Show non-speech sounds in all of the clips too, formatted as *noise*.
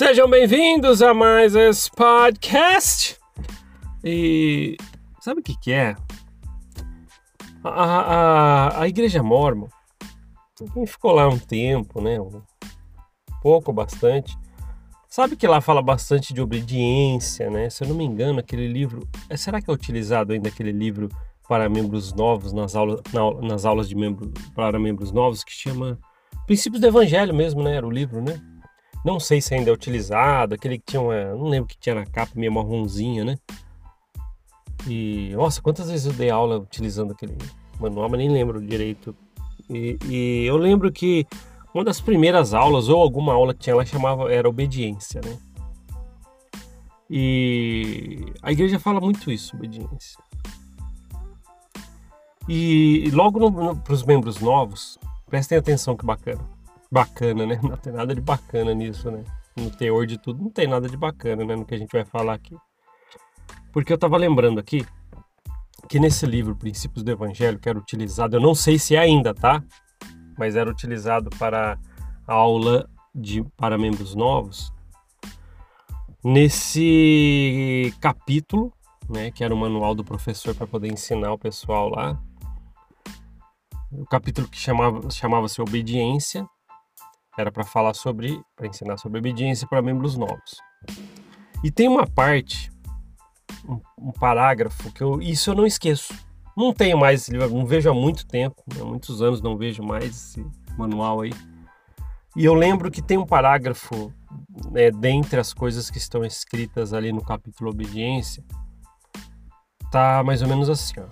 Sejam bem-vindos a mais esse podcast. E sabe o que, que é? A, a, a Igreja Mormon, quem ficou lá um tempo, né? Um pouco, bastante, sabe que lá fala bastante de obediência, né? Se eu não me engano, aquele livro. É, será que é utilizado ainda aquele livro para membros novos nas aulas, na, nas aulas de membro, para membros novos que chama Princípios do Evangelho mesmo, né? Era o livro, né? Não sei se ainda é utilizado, aquele que tinha uma. Não lembro que tinha na capa, meio marronzinha, né? E. Nossa, quantas vezes eu dei aula utilizando aquele manual, mas nem lembro direito. E, e eu lembro que uma das primeiras aulas, ou alguma aula que tinha lá, chamava. Era obediência, né? E a igreja fala muito isso, obediência. E logo para os membros novos, prestem atenção que bacana bacana, né? *laughs* Não tem nada de bacana nisso, né? No teor de tudo, não tem nada de bacana, né? No que a gente vai falar aqui. Porque eu tava lembrando aqui que nesse livro, Princípios do Evangelho, que era utilizado, eu não sei se é ainda, tá? Mas era utilizado para aula de, para membros novos. Nesse capítulo, né, que era o manual do professor para poder ensinar o pessoal lá, o capítulo que chamava chamava-se Obediência, era para falar sobre, para ensinar sobre obediência para membros novos. E tem uma parte, um, um, parágrafo que eu, isso eu não esqueço. Não tenho mais esse livro, não vejo há muito tempo, há muitos anos não vejo mais esse manual aí. E eu lembro que tem um parágrafo, né, dentre as coisas que estão escritas ali no capítulo obediência, tá mais ou menos assim, ó.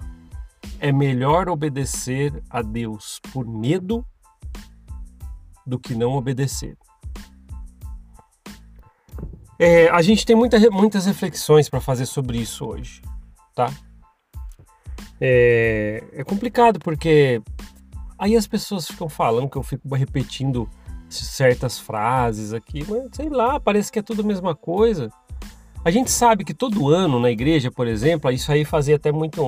É melhor obedecer a Deus por medo do que não obedecer. É, a gente tem muita, muitas reflexões para fazer sobre isso hoje, tá? É, é, complicado porque aí as pessoas ficam falando que eu fico repetindo certas frases aqui, mas sei lá, parece que é tudo a mesma coisa. A gente sabe que todo ano na igreja, por exemplo, isso aí fazia até muito,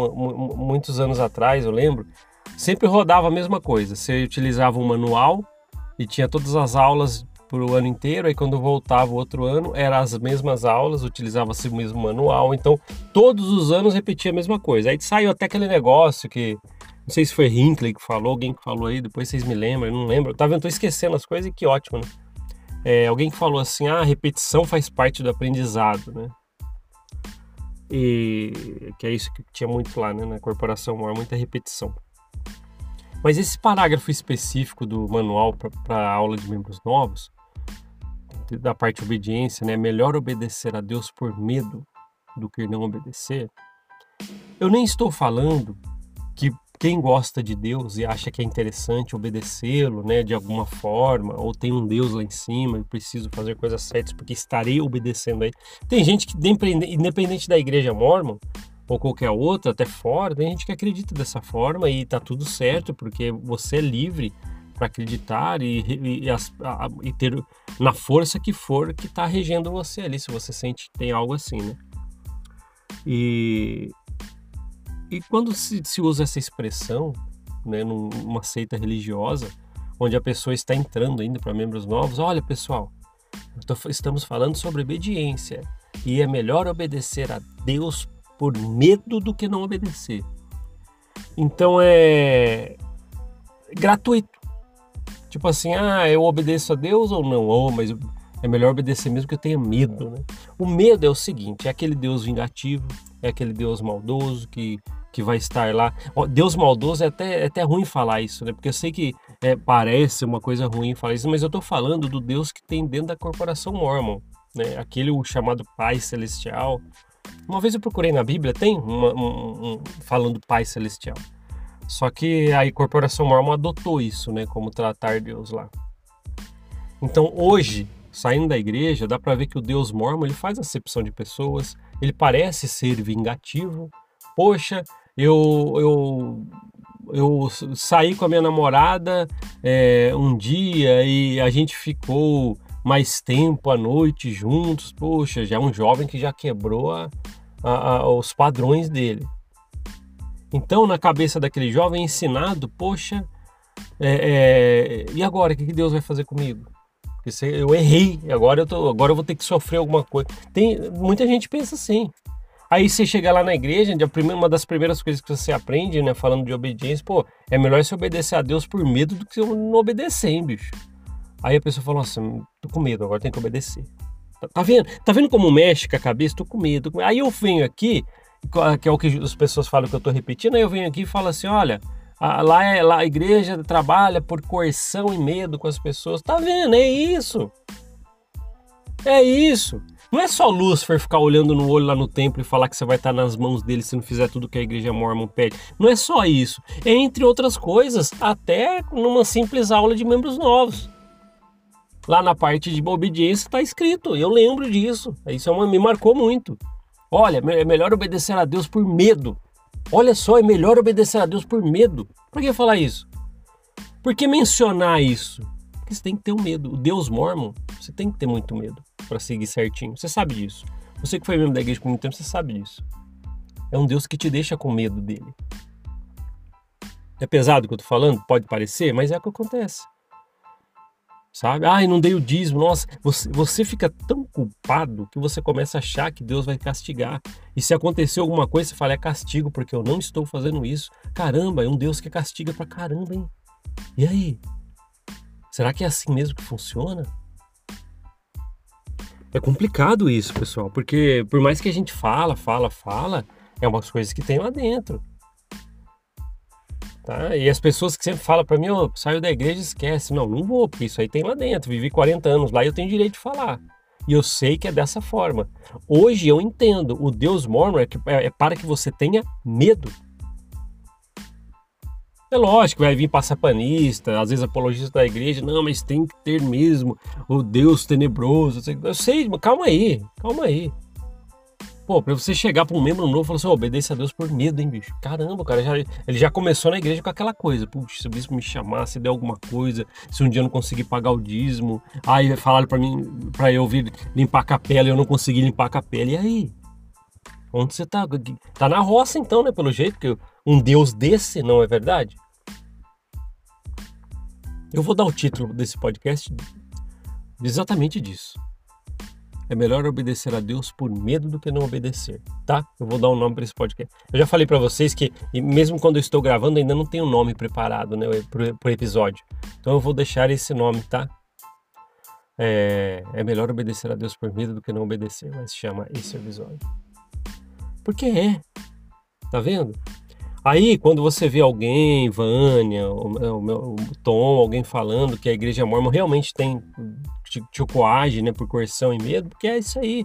muitos anos atrás, eu lembro, sempre rodava a mesma coisa. Você utilizava um manual e tinha todas as aulas para o ano inteiro. Aí quando voltava o outro ano, eram as mesmas aulas, utilizava-se o mesmo manual. Então todos os anos repetia a mesma coisa. Aí saiu até aquele negócio que não sei se foi Hinckley que falou, alguém que falou aí, depois vocês me lembram, eu não lembro. Tá vendo? Tô esquecendo as coisas e que ótimo, né? É, alguém que falou assim: ah, a repetição faz parte do aprendizado, né? E que é isso que tinha muito lá, né? Na corporação maior, muita repetição. Mas esse parágrafo específico do manual para a aula de membros novos, da parte obediência, né? Melhor obedecer a Deus por medo do que não obedecer. Eu nem estou falando que quem gosta de Deus e acha que é interessante obedecê-lo, né, de alguma forma, ou tem um Deus lá em cima e preciso fazer coisas certas porque estarei obedecendo a ele. Tem gente que, independente da igreja mormon, ou qualquer outra, até fora, tem gente que acredita dessa forma e tá tudo certo, porque você é livre para acreditar e, e, e, as, a, e, ter na força que for que está regendo você ali, se você sente que tem algo assim, né? E, e quando se, se usa essa expressão, né, numa seita religiosa, onde a pessoa está entrando ainda para membros novos, olha pessoal, tô, estamos falando sobre obediência e é melhor obedecer a Deus por medo do que não obedecer. Então é gratuito. Tipo assim, ah, eu obedeço a Deus ou não? Oh, mas é melhor obedecer mesmo que eu tenha medo, né? O medo é o seguinte, é aquele Deus vingativo, é aquele Deus maldoso que, que vai estar lá. Deus maldoso é até, é até ruim falar isso, né? Porque eu sei que é, parece uma coisa ruim falar isso, mas eu tô falando do Deus que tem dentro da corporação mormon, né? Aquele o chamado Pai Celestial, uma vez eu procurei na Bíblia, tem uma, um, um, falando Pai Celestial. Só que a Corporação Mormon adotou isso, né? Como tratar Deus lá. Então hoje, saindo da igreja, dá para ver que o Deus Mormon ele faz acepção de pessoas, ele parece ser vingativo. Poxa, eu, eu, eu saí com a minha namorada é, um dia e a gente ficou mais tempo à noite juntos. Poxa, já é um jovem que já quebrou a, a, a, os padrões dele. Então, na cabeça daquele jovem ensinado, poxa, é, é, e agora? O que Deus vai fazer comigo? Porque se eu errei, agora eu, tô, agora eu vou ter que sofrer alguma coisa. Tem, muita gente pensa assim. Aí você chega lá na igreja, uma das primeiras coisas que você aprende, né, falando de obediência, pô, é melhor você obedecer a Deus por medo do que não obedecer, hein, bicho. Aí a pessoa fala, nossa, tô com medo, agora tem que obedecer. Tá, vendo? Tá vendo como mexe com a cabeça? Tô com medo. Aí eu venho aqui, que é o que as pessoas falam que eu tô repetindo, aí eu venho aqui e falo assim, olha, a, lá, é, lá a igreja trabalha por coerção e medo com as pessoas. Tá vendo? É isso. É isso. Não é só Lúcifer ficar olhando no olho lá no templo e falar que você vai estar nas mãos dele se não fizer tudo que a igreja mormon pede. Não é só isso. É entre outras coisas, até numa simples aula de membros novos. Lá na parte de obediência está escrito, eu lembro disso. Isso é uma, me marcou muito. Olha, é melhor obedecer a Deus por medo Olha só, é melhor obedecer a Deus por medo. Por que falar isso? Por que mencionar isso? Porque você tem que ter um medo. O Deus mormon, você tem que ter muito medo para seguir certinho. Você sabe disso. Você que foi membro da igreja por muito tempo, você sabe disso. É um Deus que te deixa com medo dele. É pesado o que eu tô falando? Pode parecer, mas é o que acontece sabe? Ai, não dei o dízimo. Nossa, você, você fica tão culpado que você começa a achar que Deus vai castigar. E se acontecer alguma coisa, você fala, é castigo porque eu não estou fazendo isso. Caramba, é um Deus que castiga pra caramba, hein? E aí? Será que é assim mesmo que funciona? É complicado isso, pessoal, porque por mais que a gente fala, fala, fala, é umas coisas que tem lá dentro. Tá? E as pessoas que sempre falam para mim, oh, saiu da igreja esquece. Não, não vou, porque isso aí tem lá dentro. Vivi 40 anos lá e eu tenho direito de falar. E eu sei que é dessa forma. Hoje eu entendo, o Deus mormon é, é, é para que você tenha medo. É lógico, vai vir passapanista, às vezes apologista da igreja, não, mas tem que ter mesmo o Deus tenebroso. Eu sei, calma aí, calma aí. Pô, pra você chegar pra um membro novo e falar assim, obedeça a Deus por medo, hein, bicho? Caramba, cara, já, ele já começou na igreja com aquela coisa. Puxa, se o bispo me chamar, se der alguma coisa, se um dia eu não conseguir pagar o dízimo, aí falaram pra mim, pra eu vir limpar a capela e eu não consegui limpar a capela. E aí? Onde você tá? Tá na roça então, né, pelo jeito, que um Deus desse, não é verdade? Eu vou dar o título desse podcast exatamente disso. É melhor obedecer a Deus por medo do que não obedecer, tá? Eu vou dar um nome para esse podcast. Eu já falei para vocês que, mesmo quando eu estou gravando, ainda não tem um nome preparado, né, pro, episódio. Então eu vou deixar esse nome, tá? É, é melhor obedecer a Deus por medo do que não obedecer, mas chama esse episódio. Porque é. Tá vendo? Aí, quando você vê alguém, Vânia, o, o, o Tom, alguém falando que a igreja mormon realmente tem te, te coage, né, por coerção e medo, porque é isso aí.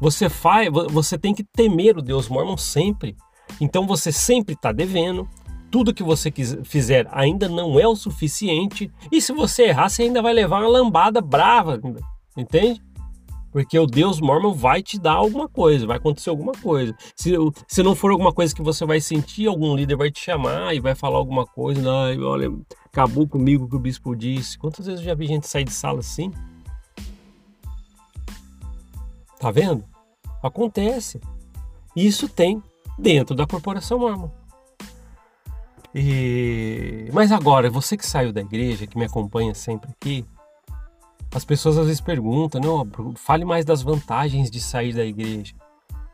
Você faz, você tem que temer o Deus mormon sempre. Então você sempre está devendo. Tudo que você fizer ainda não é o suficiente. E se você errar, você ainda vai levar uma lambada brava, entende? Porque o Deus Mormon vai te dar alguma coisa, vai acontecer alguma coisa. Se, se não for alguma coisa que você vai sentir, algum líder vai te chamar e vai falar alguma coisa. Não, olha, acabou comigo que o bispo disse. Quantas vezes eu já vi gente sair de sala assim? Tá vendo? Acontece. Isso tem dentro da corporação Mormon. E... Mas agora, você que saiu da igreja, que me acompanha sempre aqui, as pessoas às vezes perguntam, não, fale mais das vantagens de sair da igreja.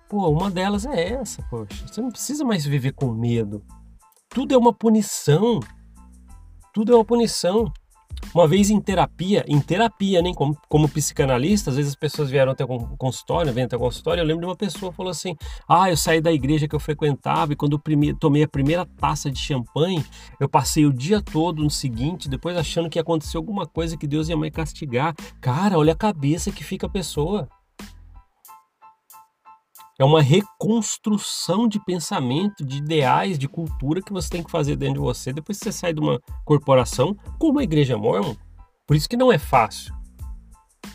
Pô, uma delas é essa, poxa. Você não precisa mais viver com medo. Tudo é uma punição. Tudo é uma punição. Uma vez em terapia, em terapia, nem né, como, como psicanalista, às vezes as pessoas vieram até o consultório, vêm até o consultório, eu lembro de uma pessoa que falou assim, ah, eu saí da igreja que eu frequentava e quando eu tomei a primeira taça de champanhe, eu passei o dia todo no seguinte, depois achando que ia acontecer alguma coisa que Deus ia me castigar. Cara, olha a cabeça que fica a pessoa. É uma reconstrução de pensamento, de ideais, de cultura que você tem que fazer dentro de você depois que você sai de uma corporação como a igreja mormon. Por isso que não é fácil.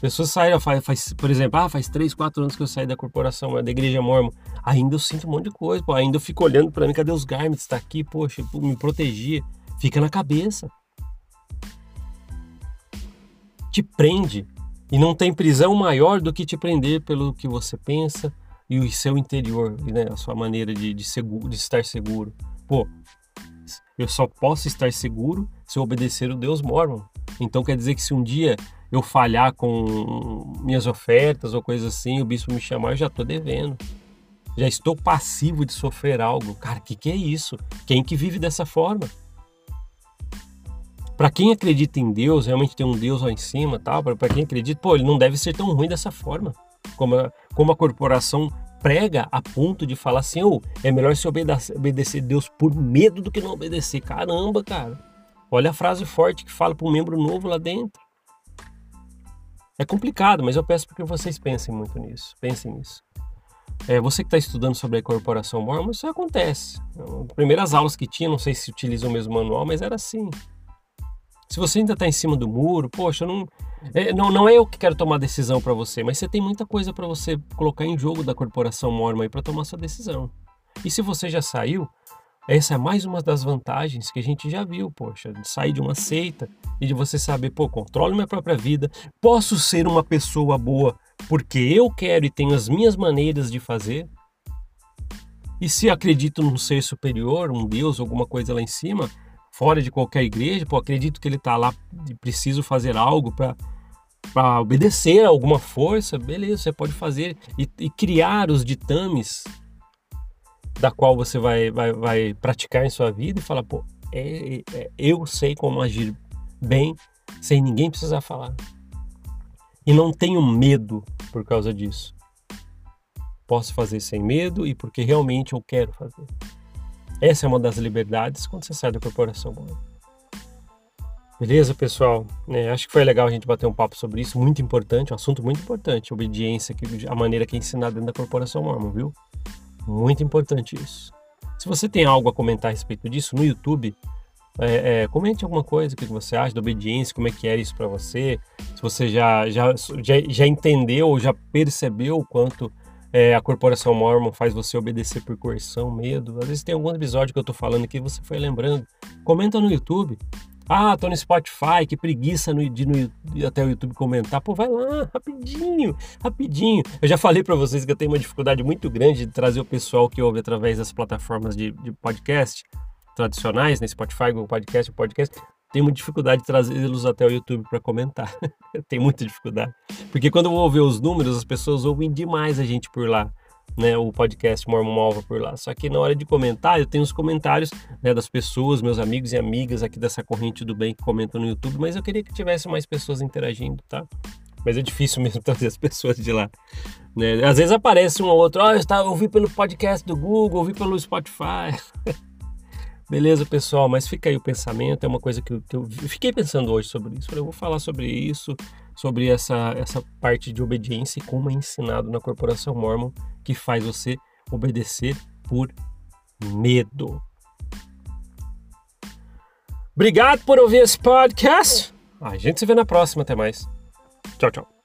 Pessoas saíram, faz, faz, por exemplo, ah, faz 3, 4 anos que eu saí da corporação, da igreja mormon. Ainda eu sinto um monte de coisa, pô, ainda eu fico olhando para mim, cadê os garments? Tá aqui, poxa, me protegia. Fica na cabeça. Te prende. E não tem prisão maior do que te prender pelo que você pensa, e o seu interior, né, a sua maneira de, de, seguro, de estar seguro. Pô, eu só posso estar seguro se eu obedecer o Deus mormon. Então quer dizer que se um dia eu falhar com minhas ofertas ou coisa assim, o bispo me chamar, eu já estou devendo. Já estou passivo de sofrer algo. Cara, o que, que é isso? Quem que vive dessa forma? Para quem acredita em Deus, realmente tem um Deus lá em cima, tal, para quem acredita, pô, ele não deve ser tão ruim dessa forma. Como a, como a corporação prega a ponto de falar assim, oh, é melhor se obedecer, obedecer Deus por medo do que não obedecer. Caramba, cara. Olha a frase forte que fala para um membro novo lá dentro. É complicado, mas eu peço para que vocês pensem muito nisso. Pensem nisso. É, você que está estudando sobre a corporação mormon, isso acontece. Primeiras aulas que tinha, não sei se utiliza o mesmo manual, mas era assim. Se você ainda está em cima do muro, poxa, não, é, não, não é eu que quero tomar decisão para você, mas você tem muita coisa para você colocar em jogo da corporação mormon aí para tomar sua decisão. E se você já saiu, essa é mais uma das vantagens que a gente já viu, poxa, de sair de uma seita e de você saber, pô, controlo minha própria vida, posso ser uma pessoa boa porque eu quero e tenho as minhas maneiras de fazer. E se acredito num ser superior, um Deus, alguma coisa lá em cima, fora de qualquer igreja, pô, acredito que ele está lá e preciso fazer algo para para obedecer a alguma força, beleza, você pode fazer e, e criar os ditames da qual você vai, vai, vai praticar em sua vida e falar, pô, é, é, eu sei como agir bem sem ninguém precisar falar. E não tenho medo por causa disso. Posso fazer sem medo e porque realmente eu quero fazer. Essa é uma das liberdades quando você sai da corporação. Beleza, pessoal? É, acho que foi legal a gente bater um papo sobre isso, muito importante, um assunto muito importante, obediência, a maneira que é ensinada dentro da corporação mormon, viu? Muito importante isso. Se você tem algo a comentar a respeito disso no YouTube, é, é, comente alguma coisa, o que você acha da obediência, como é que é isso para você, se você já, já, já, já entendeu ou já percebeu o quanto é, a corporação Mormon faz você obedecer por coerção, medo. Às vezes tem algum episódio que eu tô falando aqui você foi lembrando. Comenta no YouTube. Ah, tô no Spotify, que preguiça no, de no, até o YouTube comentar. Pô, vai lá, rapidinho, rapidinho. Eu já falei para vocês que eu tenho uma dificuldade muito grande de trazer o pessoal que ouve através das plataformas de, de podcast tradicionais, né? Spotify, Google Podcast, Podcast. Tenho muita dificuldade de trazê-los até o YouTube para comentar. *laughs* Tenho muita dificuldade. Porque quando eu vou ver os números, as pessoas ouvem demais a gente por lá né, o podcast Mormon Malva por lá. Só que na hora de comentar, eu tenho os comentários né, das pessoas, meus amigos e amigas aqui dessa corrente do bem que comentam no YouTube, mas eu queria que tivesse mais pessoas interagindo, tá? Mas é difícil *laughs* mesmo trazer as pessoas de lá. Né? Às vezes aparece um ou outro, oh, eu, estava, eu ouvi pelo podcast do Google, ouvi pelo Spotify. *laughs* Beleza, pessoal, mas fica aí o pensamento, é uma coisa que eu, que eu fiquei pensando hoje sobre isso. Eu vou falar sobre isso, sobre essa, essa parte de obediência e como é ensinado na corporação Mormon que faz você obedecer por medo. Obrigado por ouvir esse podcast. A gente se vê na próxima. Até mais. Tchau, tchau.